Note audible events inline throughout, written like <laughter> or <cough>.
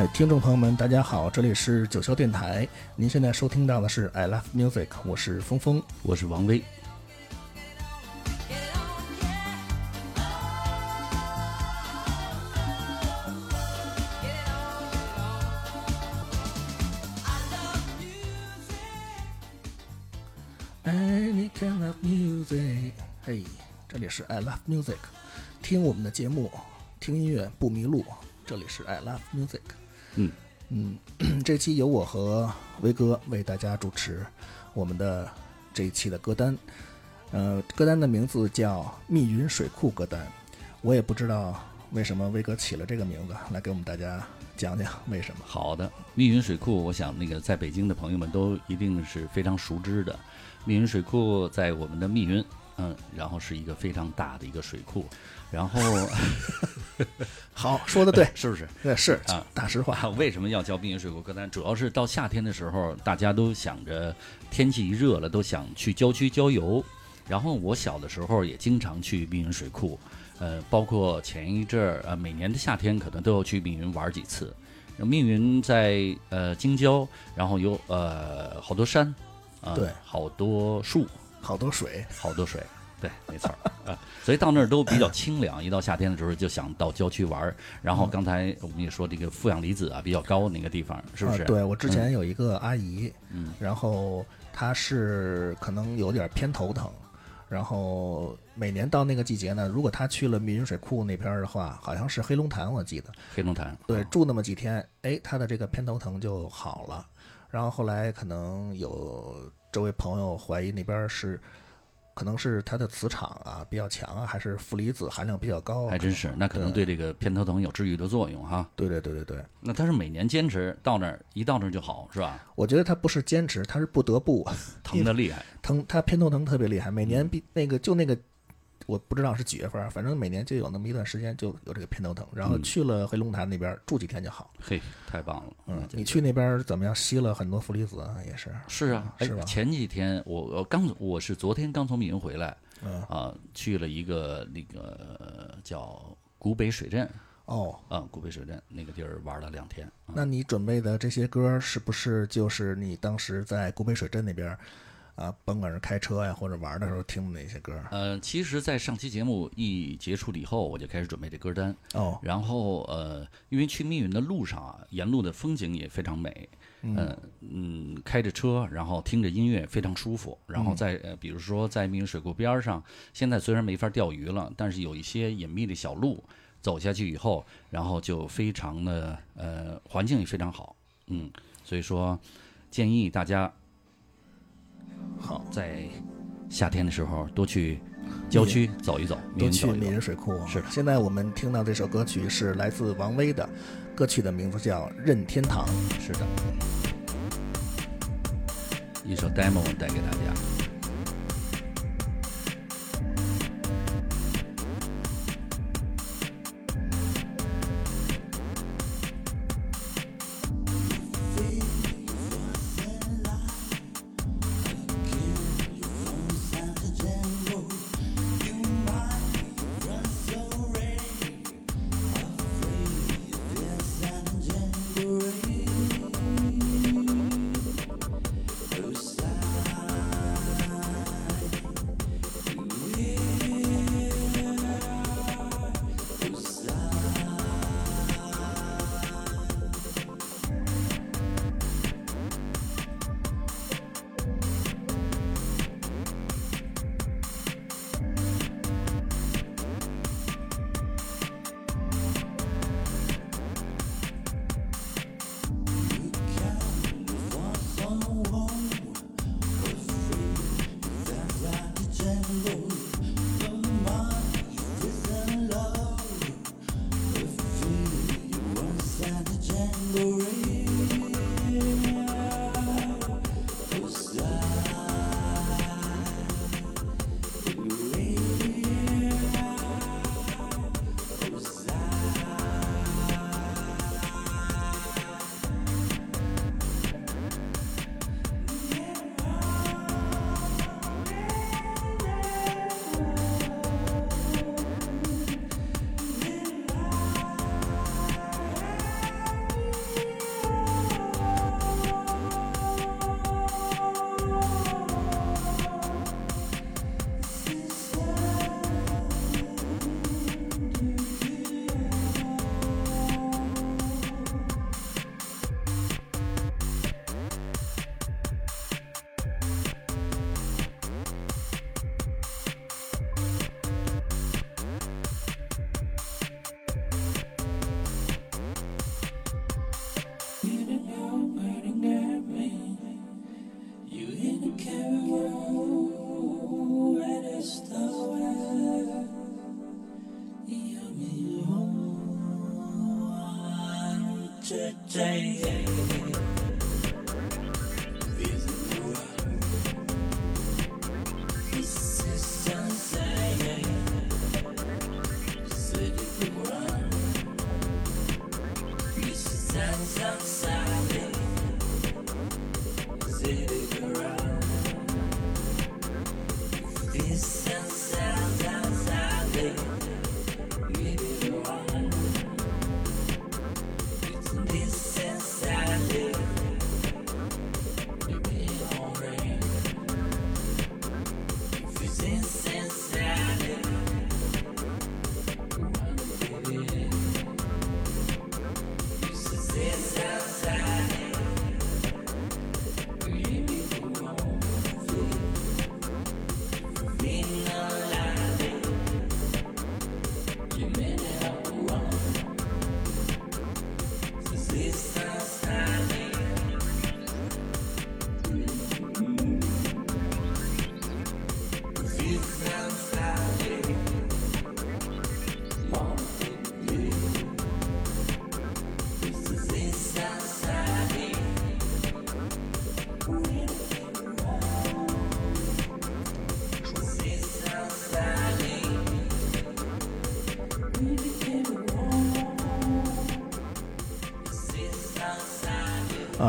哎，听众朋友们，大家好，这里是九霄电台，您现在收听到的是 I Love Music，我是峰峰。我是王威。哎，你 can love music，嘿，这里是 I Love Music，听我们的节目，听音乐不迷路。这里是 I Love Music，嗯嗯，这期由我和威哥为大家主持我们的这一期的歌单。呃，歌单的名字叫《密云水库歌单》，我也不知道为什么威哥起了这个名字，来给我们大家讲讲为什么。好的，密云水库，我想那个在北京的朋友们都一定是非常熟知的。密云水库在我们的密云，嗯，然后是一个非常大的一个水库，然后 <laughs> 好，说的对，<laughs> 是不是？对，是啊，大实话。啊，为什么要叫密云水库歌单？主要是到夏天的时候，大家都想着天气一热了，都想去郊区郊游。然后我小的时候也经常去密云水库，呃，包括前一阵儿，呃，每年的夏天可能都要去密云玩几次。密云在呃京郊，然后有呃好多山，啊、对好多树，好多水，好多水，对，没错儿啊，所以到那儿都比较清凉。<laughs> 一到夏天的时候，就想到郊区玩儿。然后刚才我们也说这个负氧离子啊比较高那个地方，是不是？啊、对我之前有一个阿姨，嗯然后她是可能有点偏头疼，然后每年到那个季节呢，如果她去了密云水库那边的话，好像是黑龙潭，我记得，黑龙潭，对，住那么几天，哎，她的这个偏头疼就好了。然后后来可能有周围朋友怀疑那边是，可能是它的磁场啊比较强啊，还是负离子含量比较高啊，还真是，那可能对这个偏头疼有治愈的作用哈。对对对对对，那他是每年坚持到那儿，一到那儿就好，是吧？我觉得他不是坚持，他是不得不疼的厉害，<laughs> 疼，他偏头疼特别厉害，每年比那个就那个，我不知道是几月份儿，反正每年就有那么一段时间就有这个偏头疼，然后嗯去了黑龙潭那边住几天就好。嘿，太棒了。嗯，你去那边怎么样？吸了很多负离子啊，也是。是啊，哎是吧前几天我我刚我是昨天刚从密云回来，嗯啊，去了一个那个呃叫古北水镇，哦，啊，古北水镇那个地儿玩了两天。啊那你准备的这些歌是不是就是你当时在古北水镇那边啊，甭管是开车呀或者玩的时候听的那些歌？呃，其实，在上期节目一结束了以后，我就开始准备这歌单。哦，然后呃，因为去密云的路上啊，沿路的风景也非常美，嗯嗯，开着车，然后听着音乐非常舒服。然后在呃，比如说在密云水库边上，现在虽然没法钓鱼了，但是有一些隐秘的小路，走下去以后，然后就非常的呃，环境也非常好，嗯，所以说建议大家好，在夏天的时候多去郊区走一走，多去密云走一走。云水库。是的现在我们听到这首歌曲是来自王威的，歌曲的名字叫《任天堂》。是的，一首 demo 带给大家。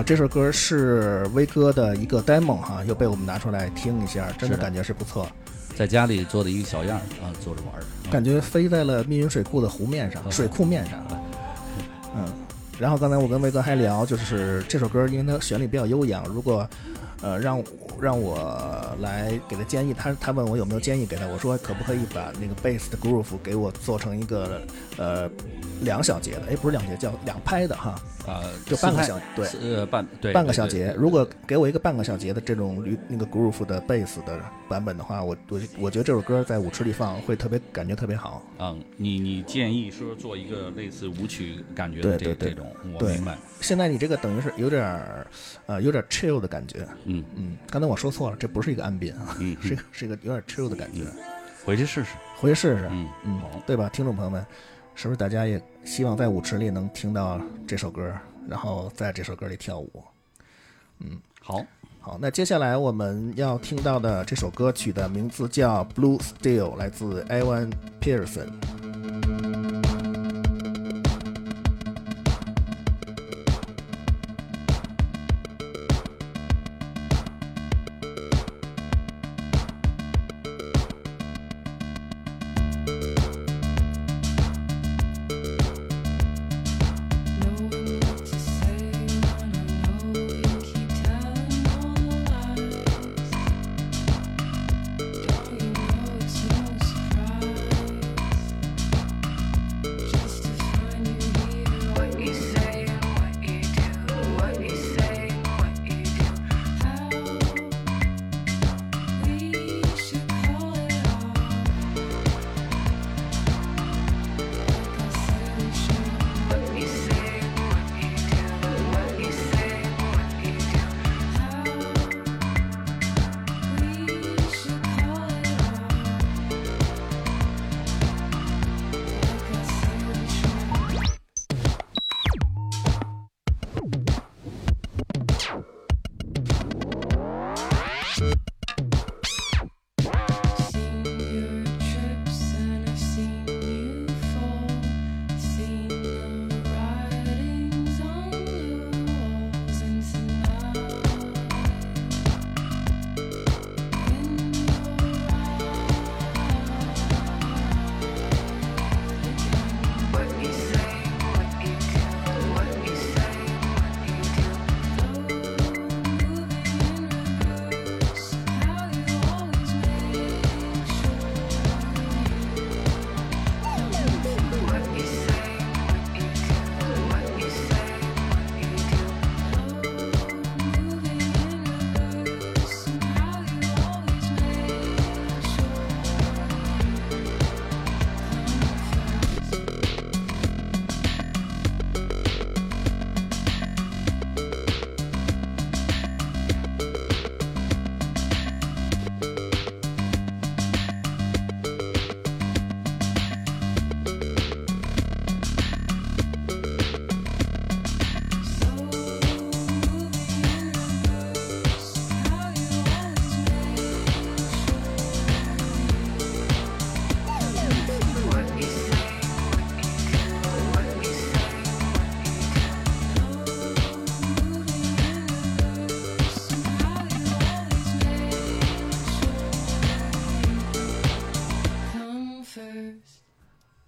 啊，这首歌是威哥的一个 demo 哈，又被我们拿出来听一下，真的感觉是不错，在家里做的一个小样儿啊，做着玩儿。感觉飞在了密云水库的湖面上，水库面上。嗯，然后刚才我跟威哥还聊，就是这首歌，因为它旋律比较悠扬，如果呃让让我来给他建议，他他问我有没有建议给他，我说可不可以把那个 bass 的 groove 给我做成一个呃两小节的，哎，不是两节，叫两拍的哈，啊，就半个小对呃半对半个。小节如果给我一个半个小节的这种驴那个 groove 的 bass 的版本的话，我我我觉得这首歌在舞池里放会特别感觉特别好。嗯，你你建议说做一个类似舞曲感觉的这对对对这种，我对明白。现在你这个等于是有点儿，呃，有点 chill 的感觉。嗯嗯，刚才我说错了，这不是一个安宾啊，嗯，是一个是个有点 chill 的感觉。回去试试。回去试试，嗯嗯，对吧？听众朋友们，是不是大家也希望在舞池里能听到这首歌，然后在这首歌里跳舞？嗯好，好，那接下来我们要听到的这首歌曲的名字叫《Blue Steel》，来自 Evan Pearson。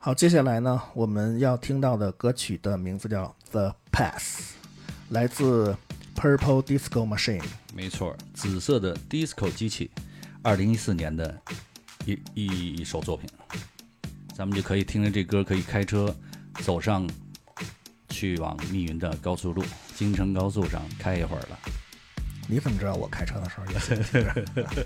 好，接下来呢，我们要听到的歌曲的名字叫《The Pass》，来自 Purple Disco Machine。没错，紫色的 disco 机器，二零一四年的一一一首作品，咱们就可以听着这歌，可以开车走上去往密云的高速路，京承高速上开一会儿了。你怎么知道我开车的时候也？<laughs>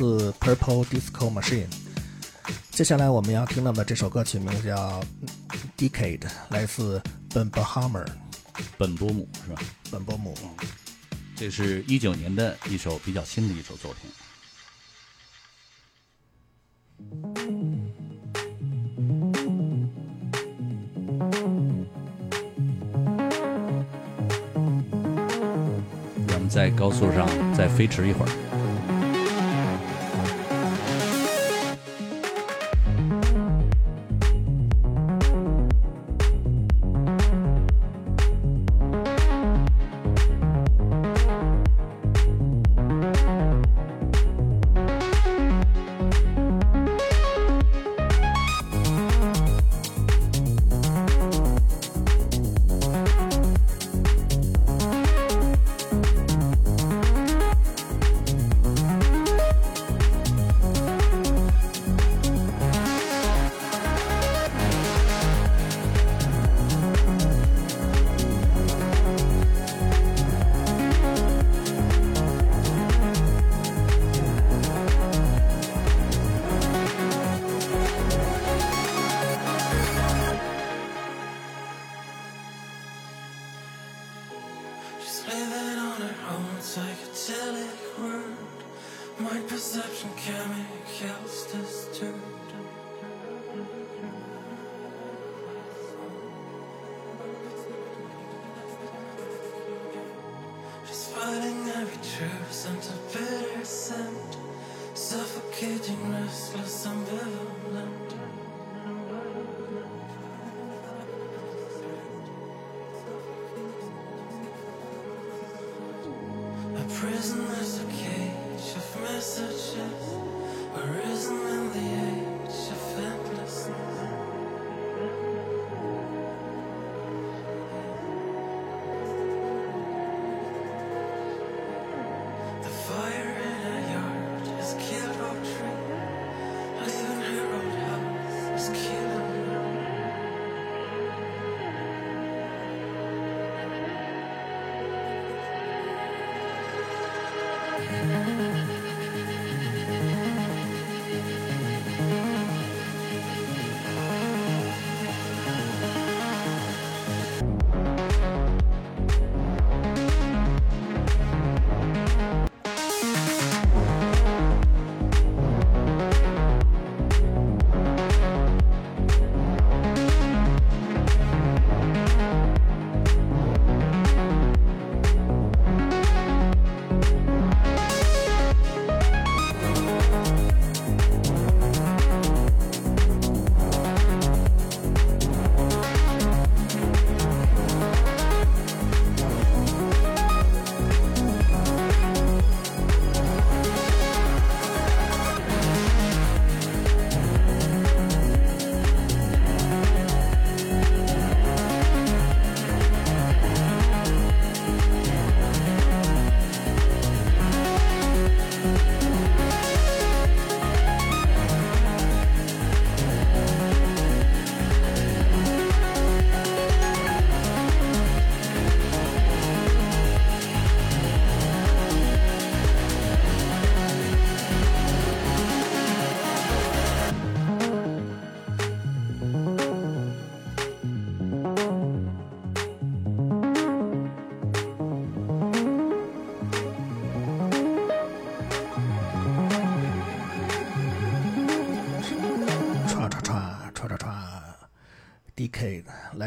自 Purple Disco Machine。接下来我们要听到的这首歌曲名字叫《Decade》，来自 Ben Bahamer 本波姆是吧？本波姆。这是一九年的一首比较新的一首作品。咱们在高速上再飞驰一会儿。Cage of messages, arisen in the age of endlessness.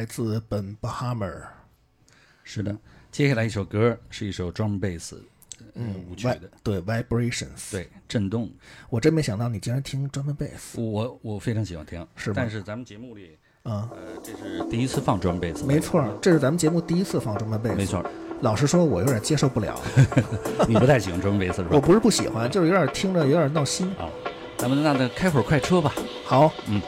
来自本 Bahamer。是的，接下来一首歌是一首 drum bass，嗯，舞曲对 Vibrations。，对，震动。我真没想到你竟然听 drum bass，。我我非常喜欢听，是吗但是咱们节目里，啊呃，这是第一次放 drum bass，没错，这是咱们节目第一次放 drum bass，。没错，老实说，我有点接受不了。<laughs> 你不太喜欢 drum bass 是吧？我不是不喜欢，就是有点听着有点闹心。啊，咱们那那开会儿快车吧。好，嗯。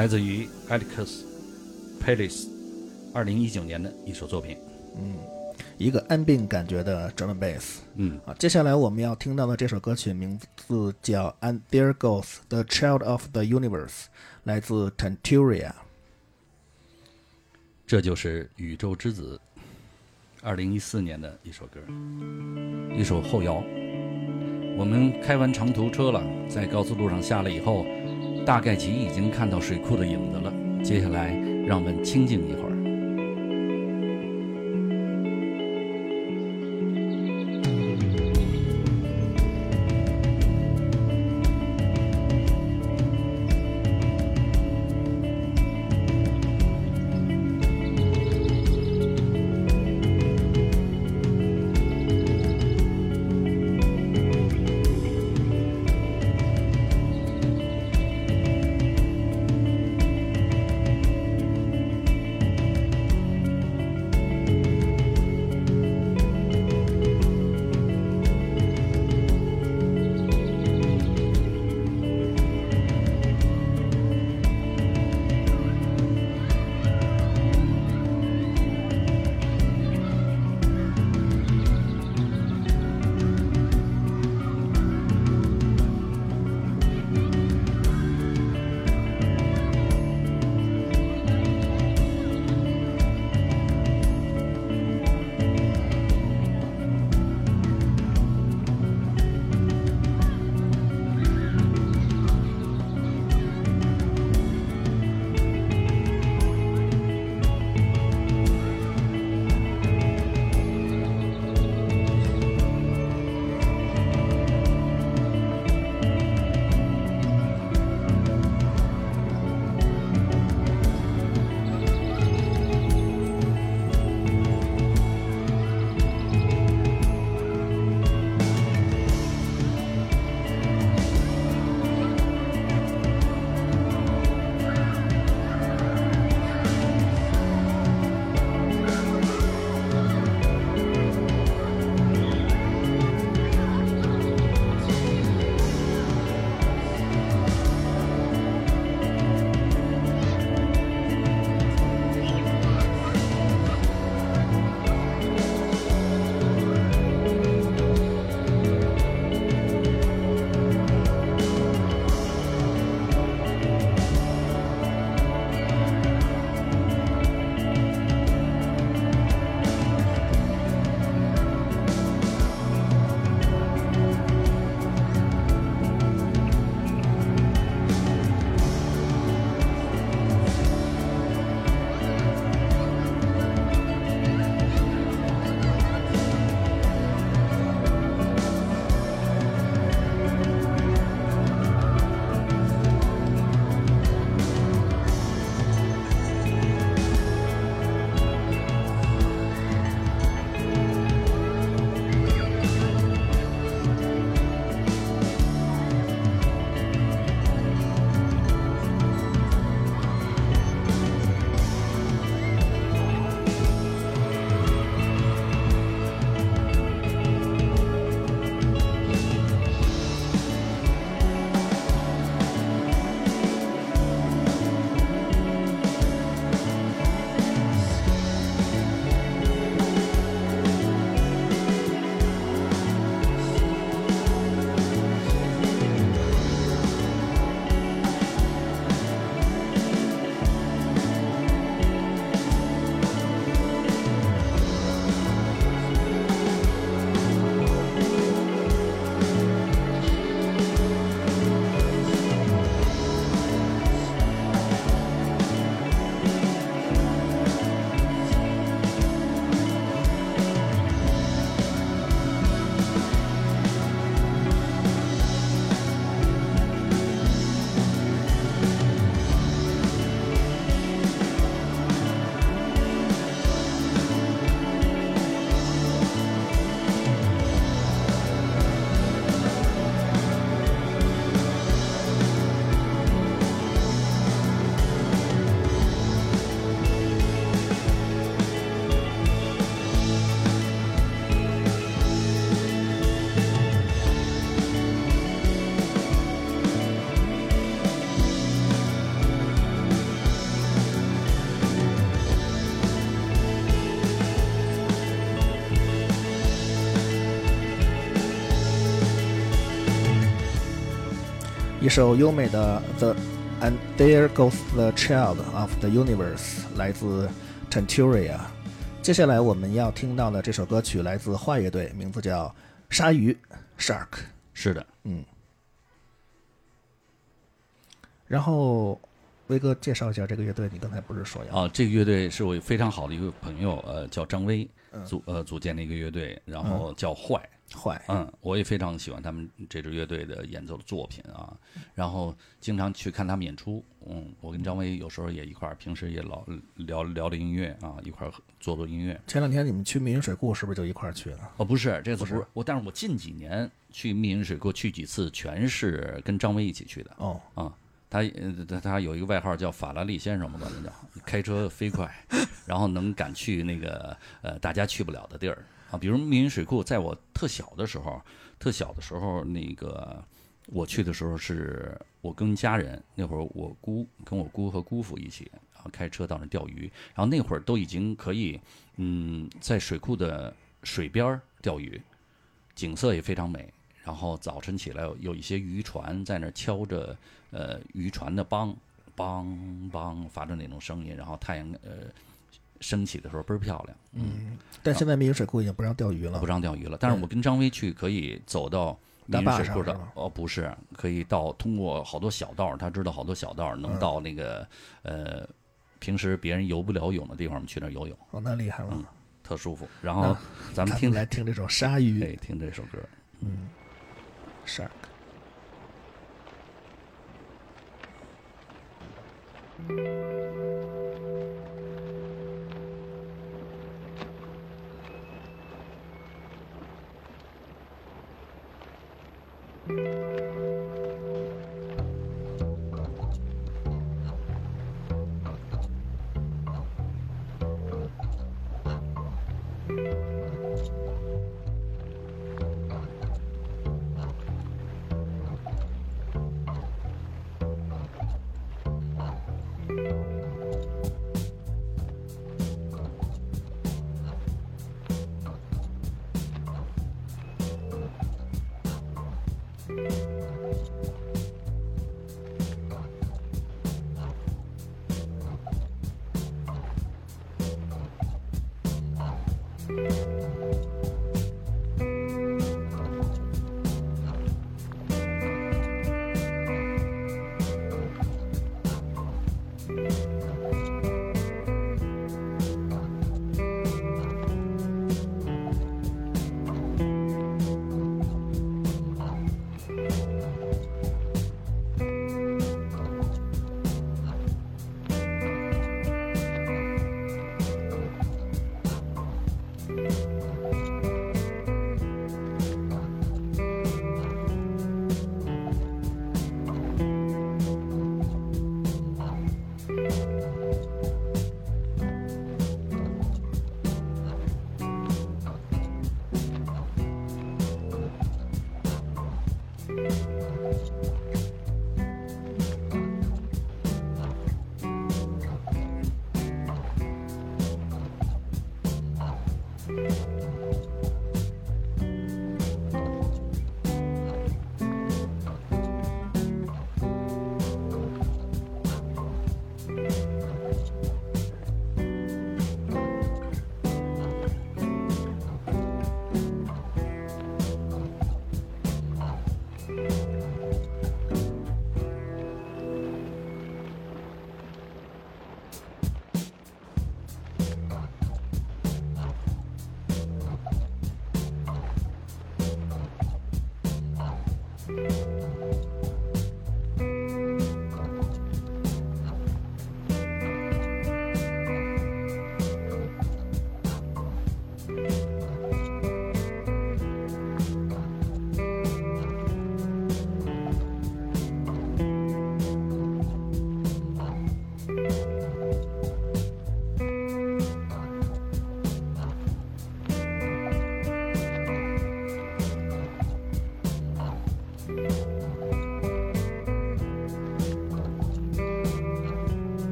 来自于 Atticus Palis，二零一九年的一首作品。嗯一个安定感觉的 drum bass。嗯，啊，接下来我们要听到的这首歌曲名字叫《And There Goes the Child of the Universe》，来自 Tanturia。这就是宇宙之子，二零一四年的一首歌，一首后摇。我们开完长途车了，在高速路上下来以后，大概其已经看到水库的影子了。接下来，让我们清静一会儿。首优美的《The and There Goes the Child of the Universe》来自 Tenturia。接下来我们要听到的这首歌曲来自坏乐队，名字叫《鲨鱼》（Shark）。是的，嗯然后威哥介绍一下这个乐队，你刚才不是说要？啊，这个乐队是我非常好的一个朋友，呃，叫张威组呃组建的一个乐队，然后叫坏。坏，嗯，我也非常喜欢他们这支乐队的演奏的作品啊，然后经常去看他们演出。嗯，我跟张威有时候也一块儿，平时也老聊聊聊音乐啊，一块儿做做音乐。前两天你们去密云水库是不是就一块儿去了？哦，不是，这次不是我，但是我近几年去密云水库去几次，全是跟张威一起去的。哦，啊，他呃他他有一个外号叫法拉利先生，我们管他叫，开车飞快，<laughs> 然后能赶去那个呃大家去不了的地儿啊，比如密云水库，在我特小的时候，特小的时候，那个我去的时候是我跟家人，那会儿我姑跟我姑和姑父一起，然后开车到那钓鱼，然后那会儿都已经可以，嗯，在水库的水边儿钓鱼，景色也非常美。然后早晨起来有一些渔船在那敲着呃渔船的梆梆梆发出那种声音，然后太阳呃升起的时候倍儿漂亮。嗯，但现在密云水库已经不让钓鱼了不。让钓鱼了，但是我跟张威去可以走到密大坝云水库的上哦，不是，可以到通过好多小道，他知道好多小道能到那个、呃平时别人游不了泳的地方，我们去那儿游泳，哦，那厉害了。嗯特舒服。然后咱们听来听这首《鲨鱼对听这首歌。嗯 Shark》。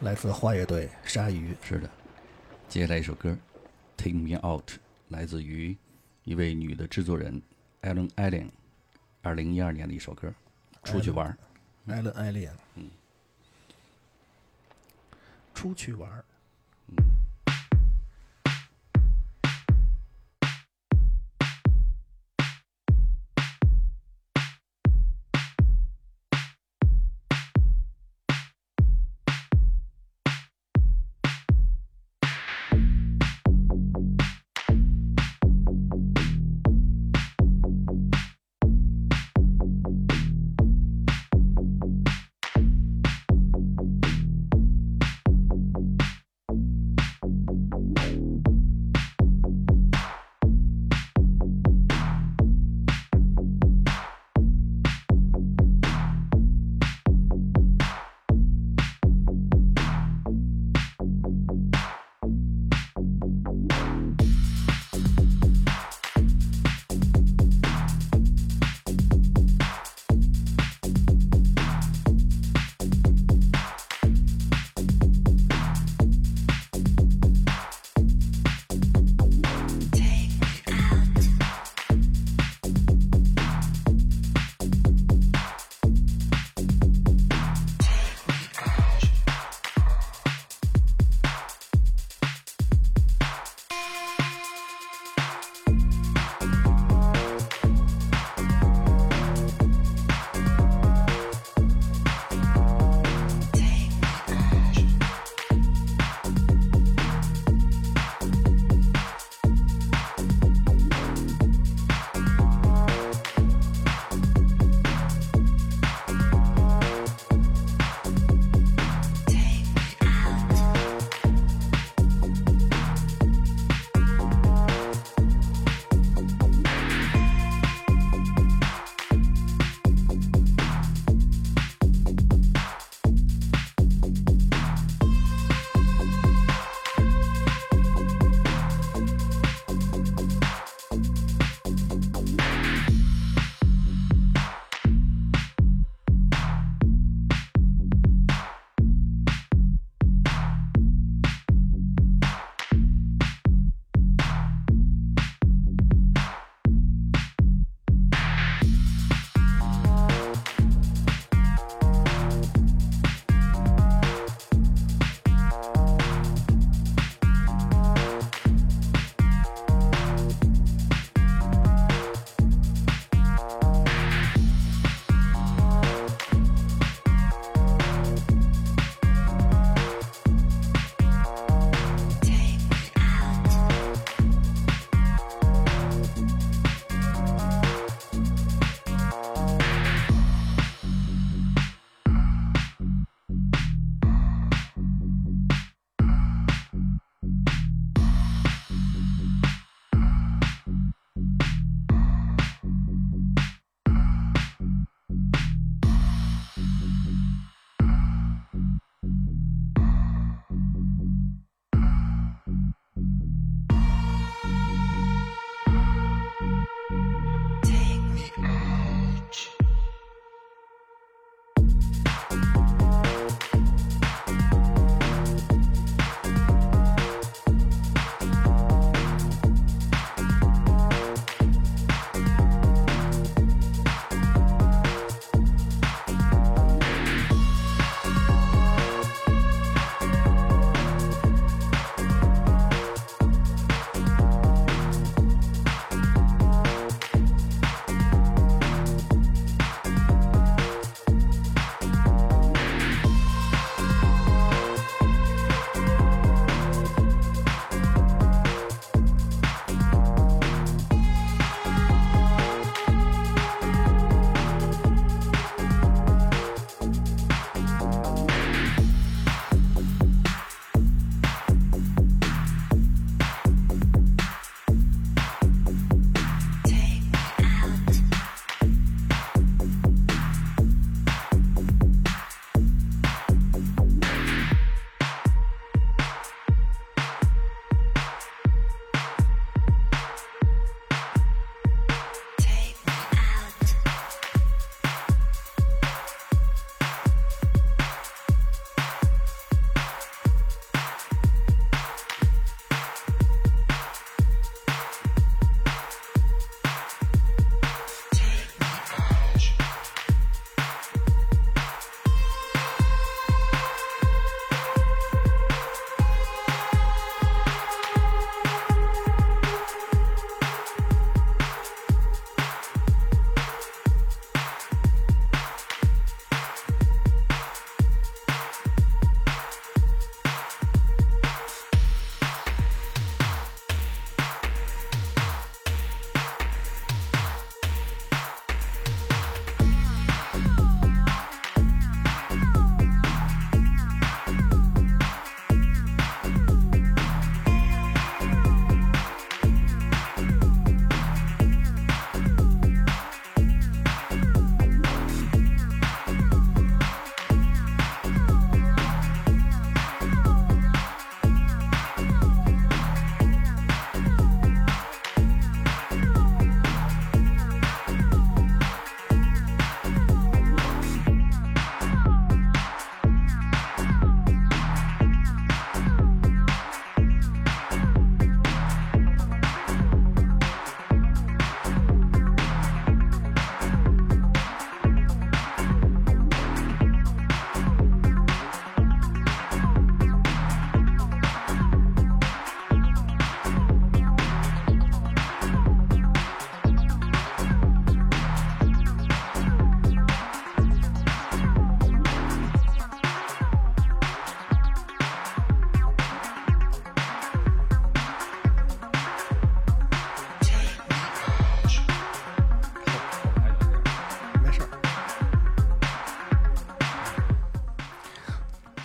来自花乐队《鲨鱼》。是的，接下来一首歌《Take Me Out》，来自于一位女的制作人 Ellen Allen，二零一二年的一首歌，出去玩儿。艾伦艾莲，嗯，出去玩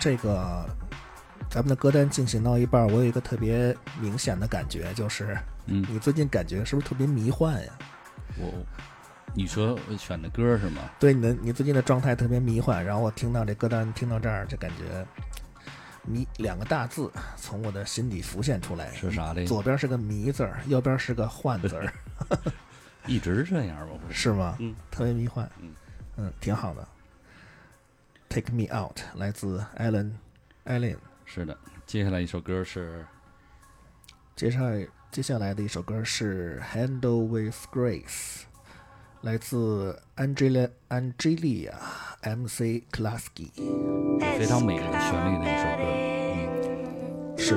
这个咱们的歌单进行到一半儿，我有一个特别明显的感觉，就是嗯，你最近感觉是不是特别迷幻呀？我你说选的歌是吗？对你的你最近的状态特别迷幻，然后我听到这歌单听到这儿就感觉迷两个大字从我的心底浮现出来，是啥的？左边是个迷字儿，右边是个幻字儿，<laughs> 一直这样吧？是？<laughs> 是吗？嗯，特别迷幻，嗯嗯，挺好的。Take Me Out 来自 Alan Allen，是的。接下来一首歌是接下来接下来的一首歌是 Handle with Grace，来自 Angela Angelia MC Klasky，非常美的旋律的一首歌。嗯，是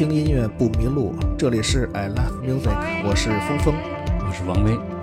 听音乐不迷路，这里是 I Love Music，我是峰峰。我是王威。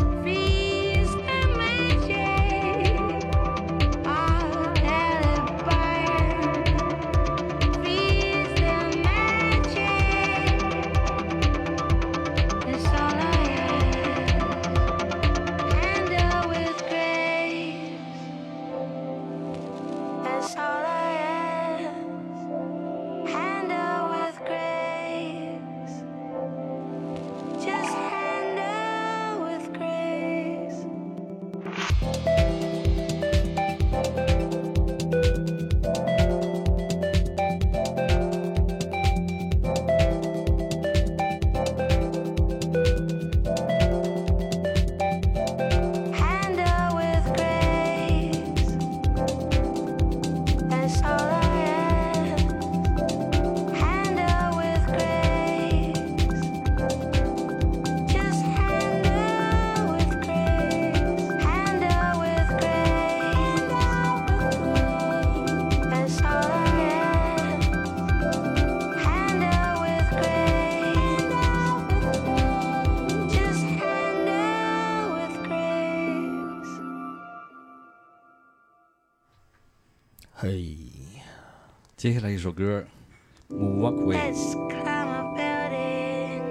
歌《Walkway》，Let's climb a building.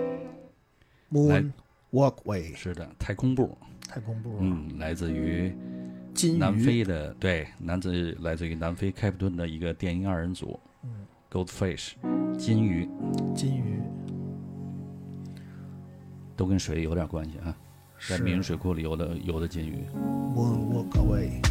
Moon Walkway 是的，太空步，太空步，嗯，来自于金南非的，对，来自来自于南非开普敦的一个电音二人组，Goldfish，金鱼，金鱼都跟水有点关系啊，在是密云水库里游的游的金鱼。Moon Walkway。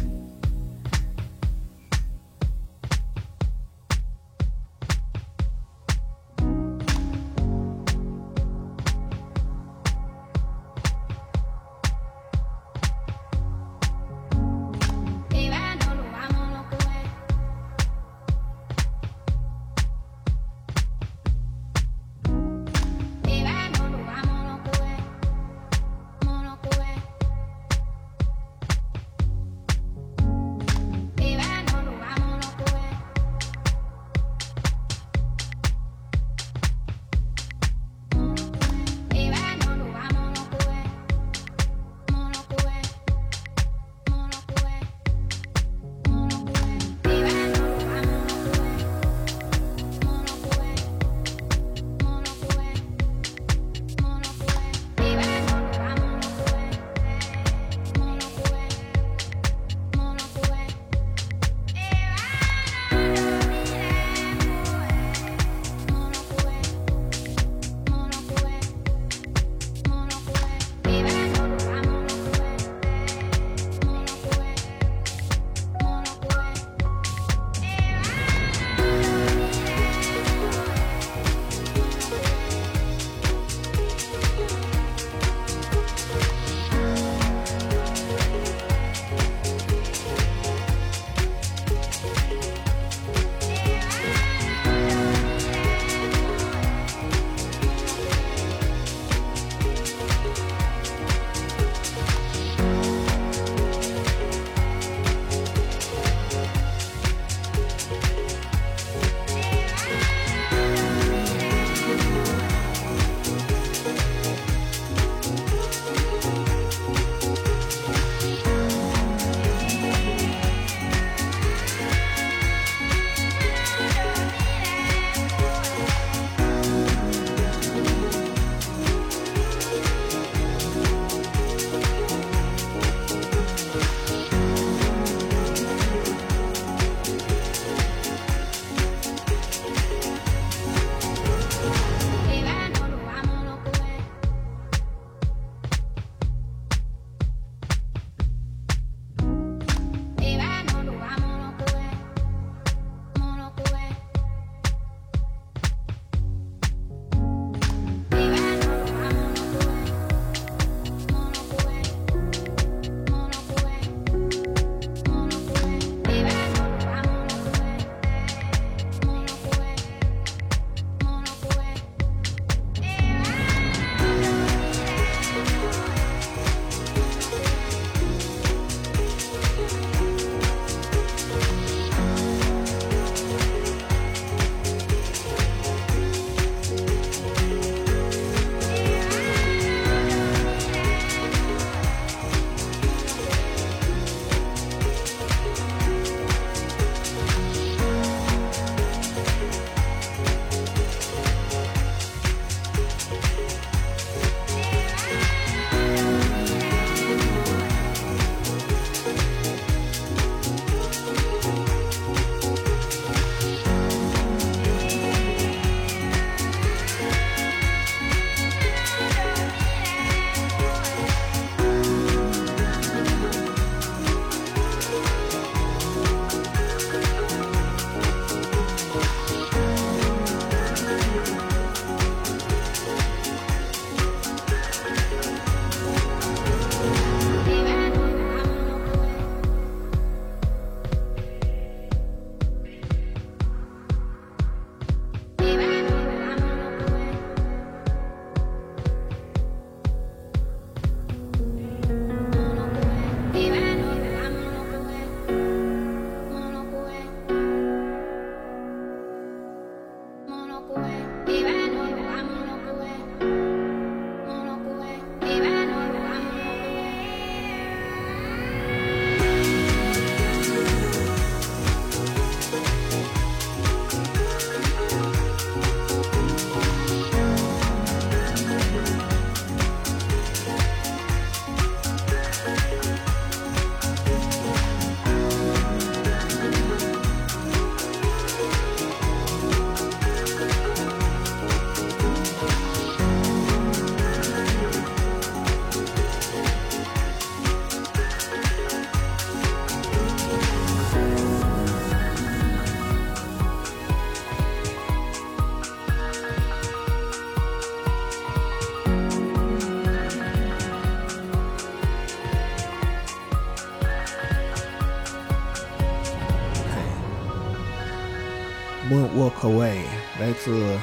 自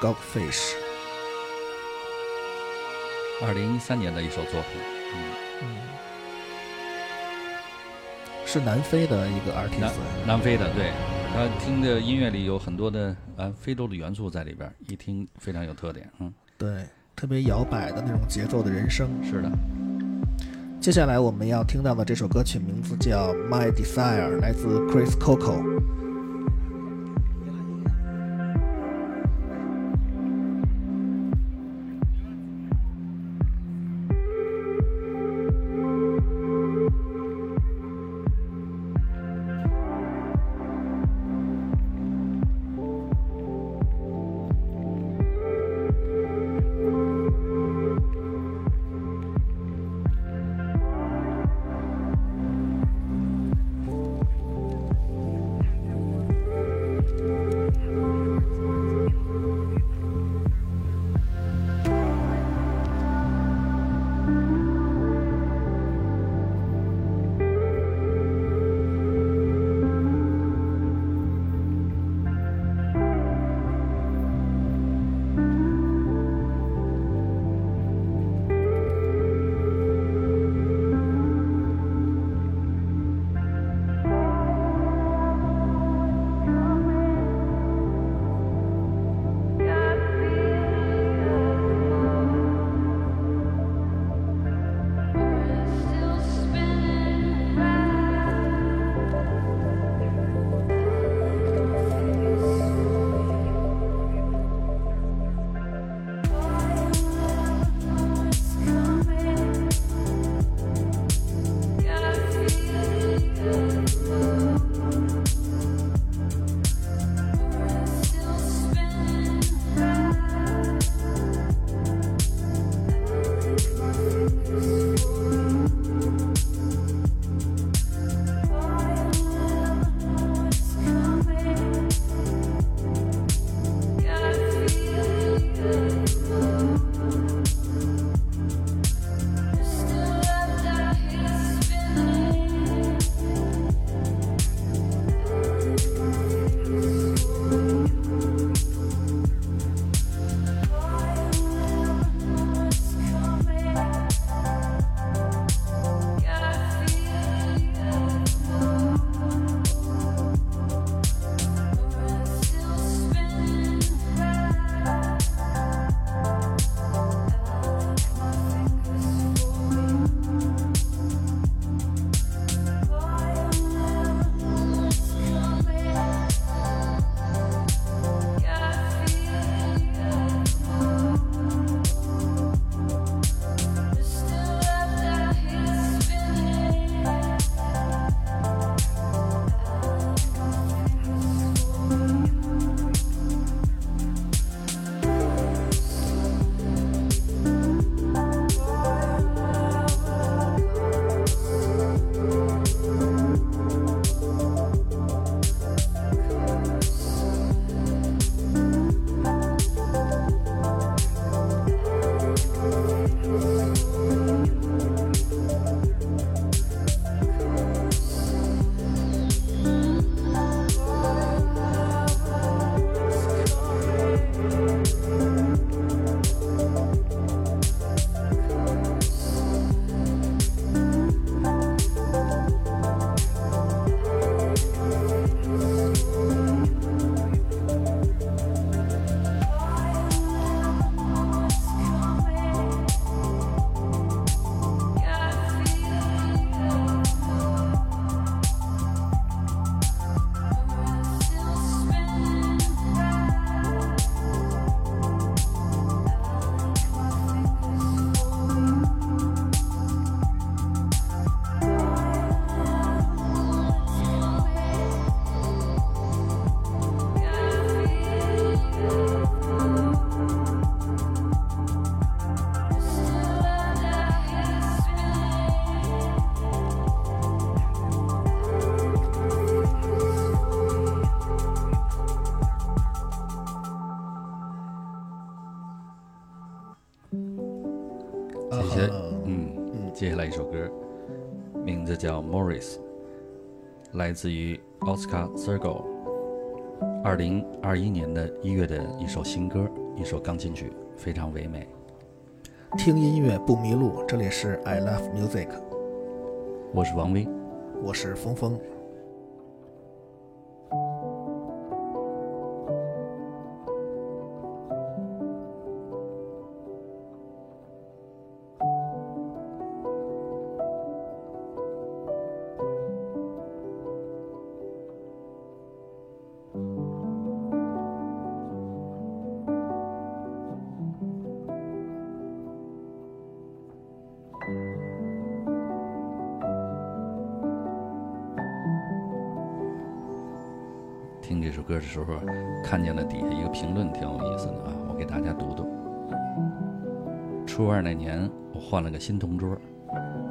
Godfish，。二零一三年的一首作品，是南非的一个 artist，南非的，对，他听的音乐里有很多的啊非洲的元素在里边，一听非常有特点，嗯，对，特别摇摆的那种节奏的人声。是的，接下来我们要听到的这首歌曲名字叫《My Desire》，来自 Chris Coco。Morris》，来自于 Oscar 二二零二一年的一月的一首新歌，一首钢琴曲，非常唯美。听音乐不迷路，这里是 I Love Music，我是王威，我是峰峰。了个新同桌，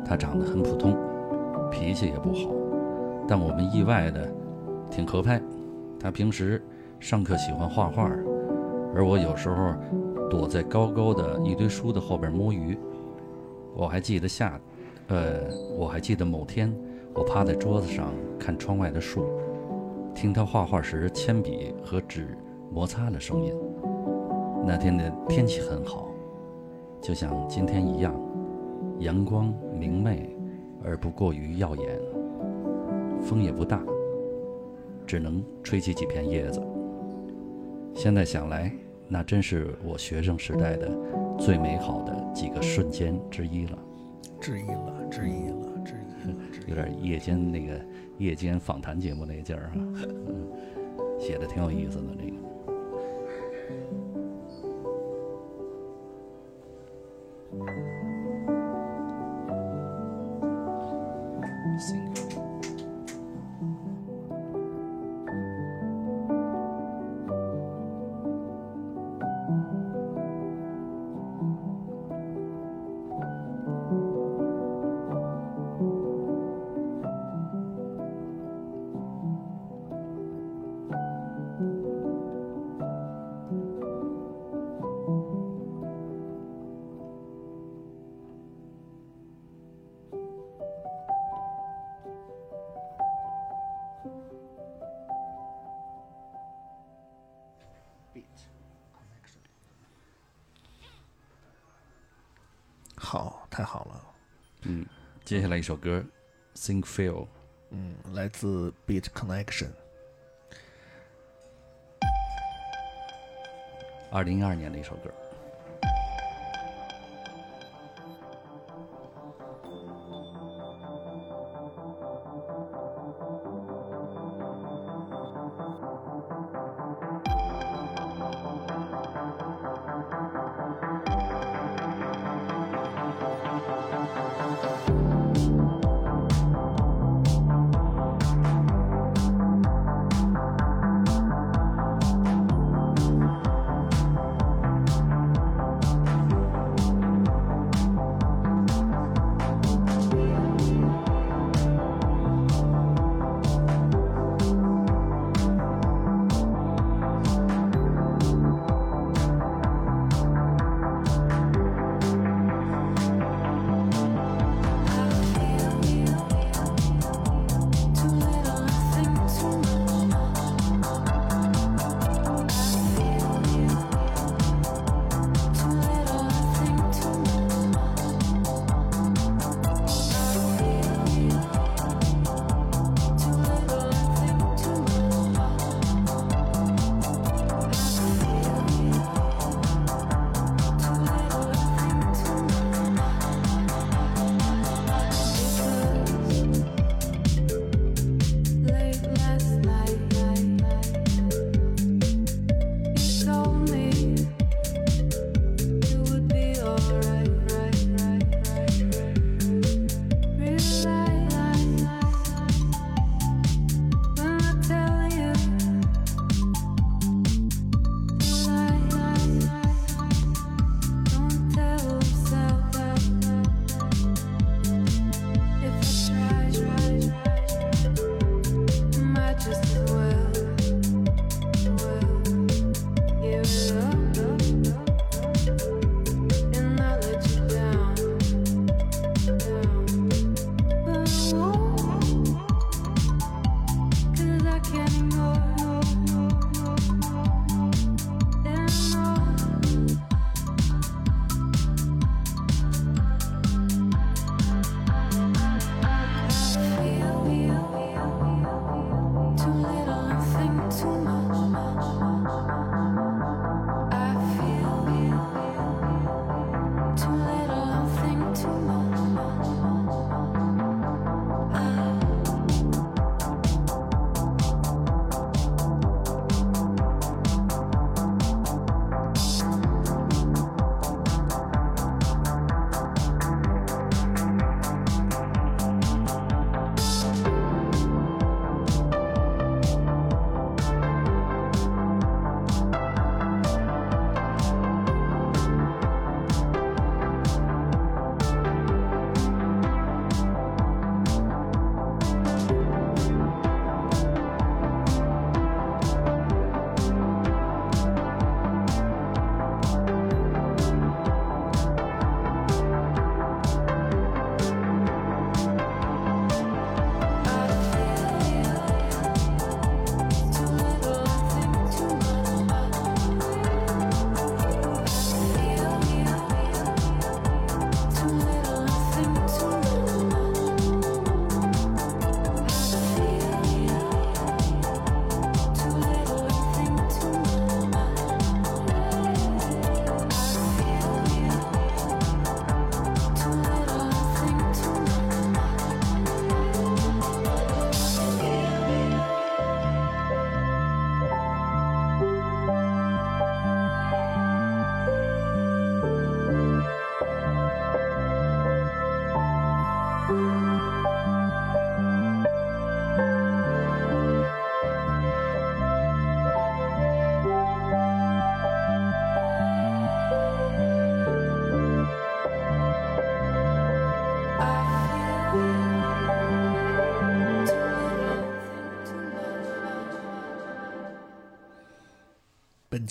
他长得很普通，脾气也不好，但我们意外的挺合拍。他平时上课喜欢画画，而我有时候躲在高高的一堆书的后边摸鱼。我还记得夏，呃，我还记得某天，我趴在桌子上看窗外的树。听他画画时铅笔和纸摩擦的声音。那天的天气很好，就像今天一样，阳光明媚而不过于耀眼，风也不大，只能吹起几片叶子。现在想来，那真是我学生时代的最美好的几个瞬间之一了。质疑了，质疑了，质疑了，有点夜间那个夜间访谈节目那劲儿啊，嗯，写的挺有意思的这个。一首歌《Think Feel》，嗯，来自 Beat Connection。二零一二年的一首歌。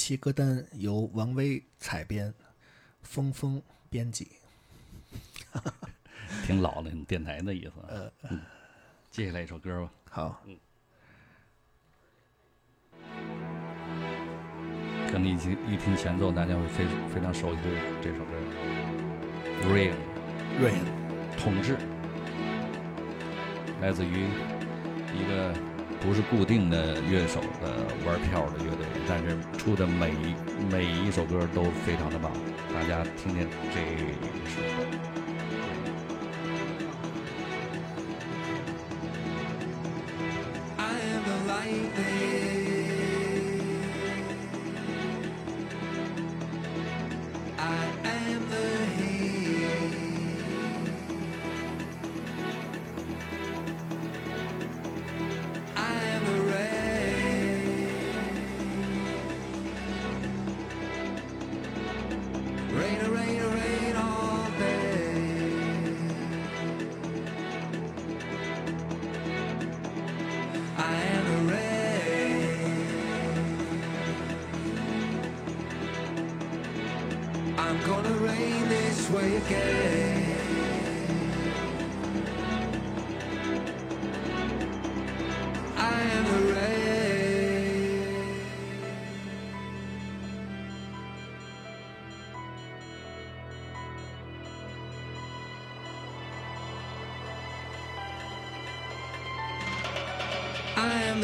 期歌单由王威采编，峰峰编辑。<laughs> 挺老的，电台的意思。<laughs> 嗯，接下来一首歌吧。<laughs> 好，可能一听一听前奏，大家会非非常熟悉的这首歌《Rain》。Rain，统治，来自于一个不是固定的乐手的玩票的乐队，但是出的每一每一首歌都非常的棒，大家听听这个 I'm gonna rain this way again.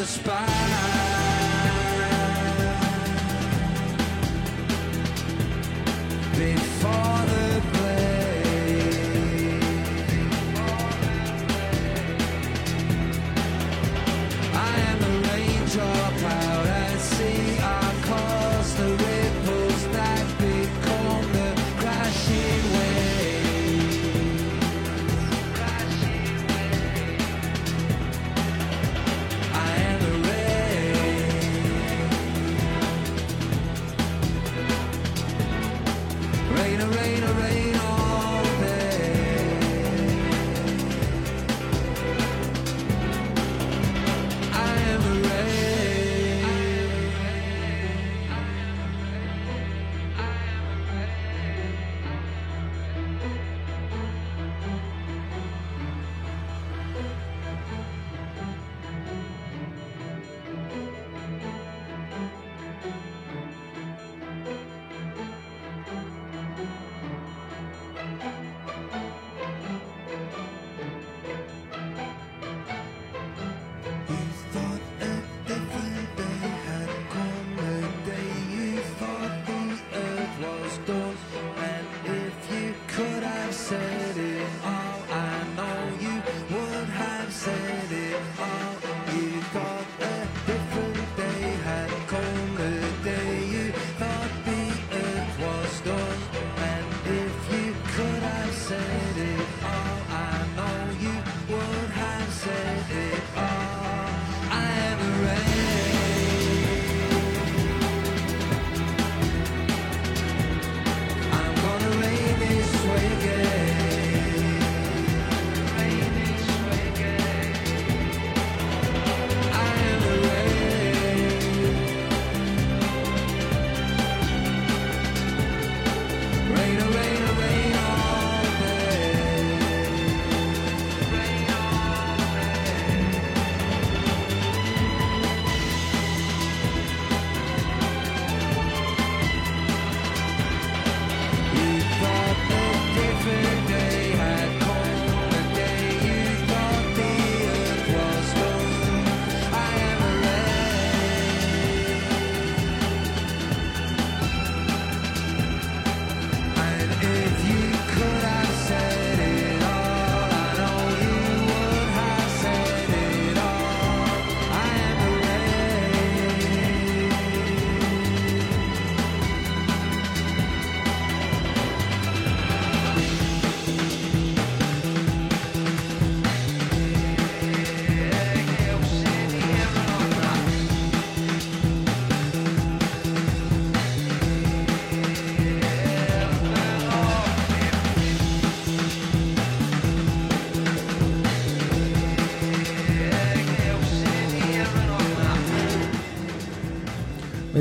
the spine.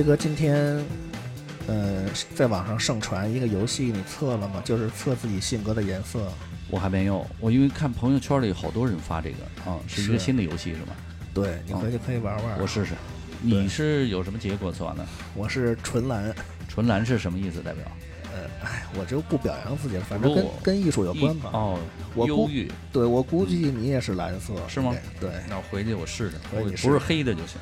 威哥今天，呃，在网上盛传一个游戏，你测了吗？就是测自己性格的颜色。我还没有，我因为看朋友圈里好多人发这个啊，是一个新的游戏是吗？对，你回去可以玩玩。我试试。你是有什么结果测完的？我是纯蓝，纯蓝是什么意思？代表我就不表扬自己了，反正跟跟艺术有关吧。哦，我估忧郁。对，我估计你也是蓝色，是吗对，那我回去我试试，不是黑的就行。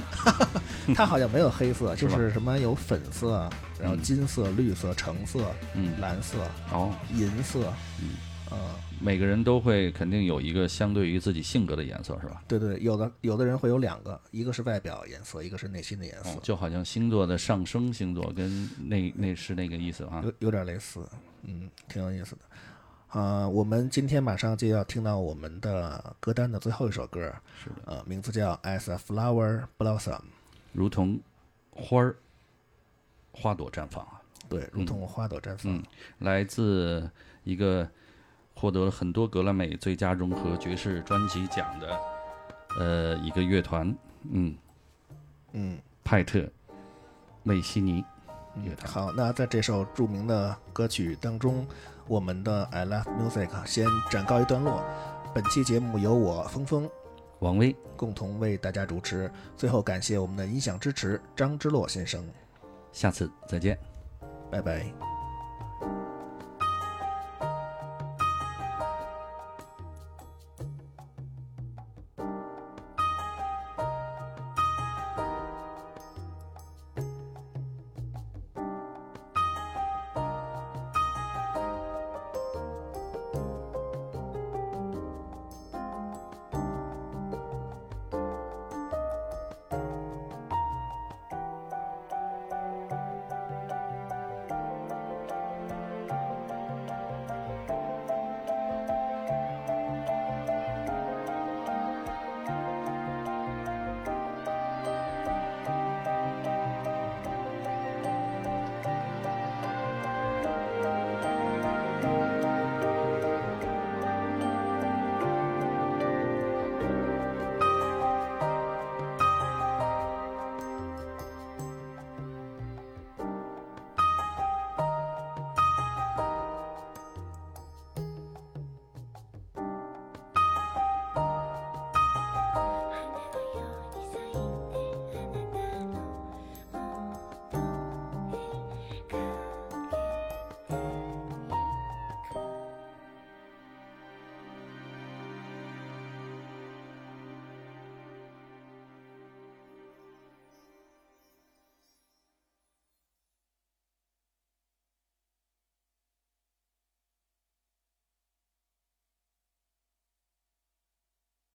它 <laughs> 好像没有黑色，就是什么有粉色，然后嗯金色、绿色、橙色、嗯，蓝色、哦，银色，嗯嗯，每个人都会肯定有一个相对于自己性格的颜色是吧？对对，有的有的人会有两个，一个是外表颜色，一个是内心的颜色哦，，就好像星座的上升星座跟那那是那个意思啊。有有点类似，嗯，挺有意思的。啊、我们今天马上就要听到我们的歌单的最后一首歌，是的，呃，名字叫《As a Flower Blossom》，如同花儿花朵绽放啊，对，如同花朵绽放。嗯来自一个获得了很多格莱美最佳融合爵士专辑奖的呃一个乐团，嗯，嗯派特美西尼乐嗯，团。好，那在这首著名的歌曲当中，我们的 I Love Music 先暂告一段落。本期节目由我峰峰王威，共同为大家主持。最后感谢我们的音响支持张之洛先生，下次再见。拜拜。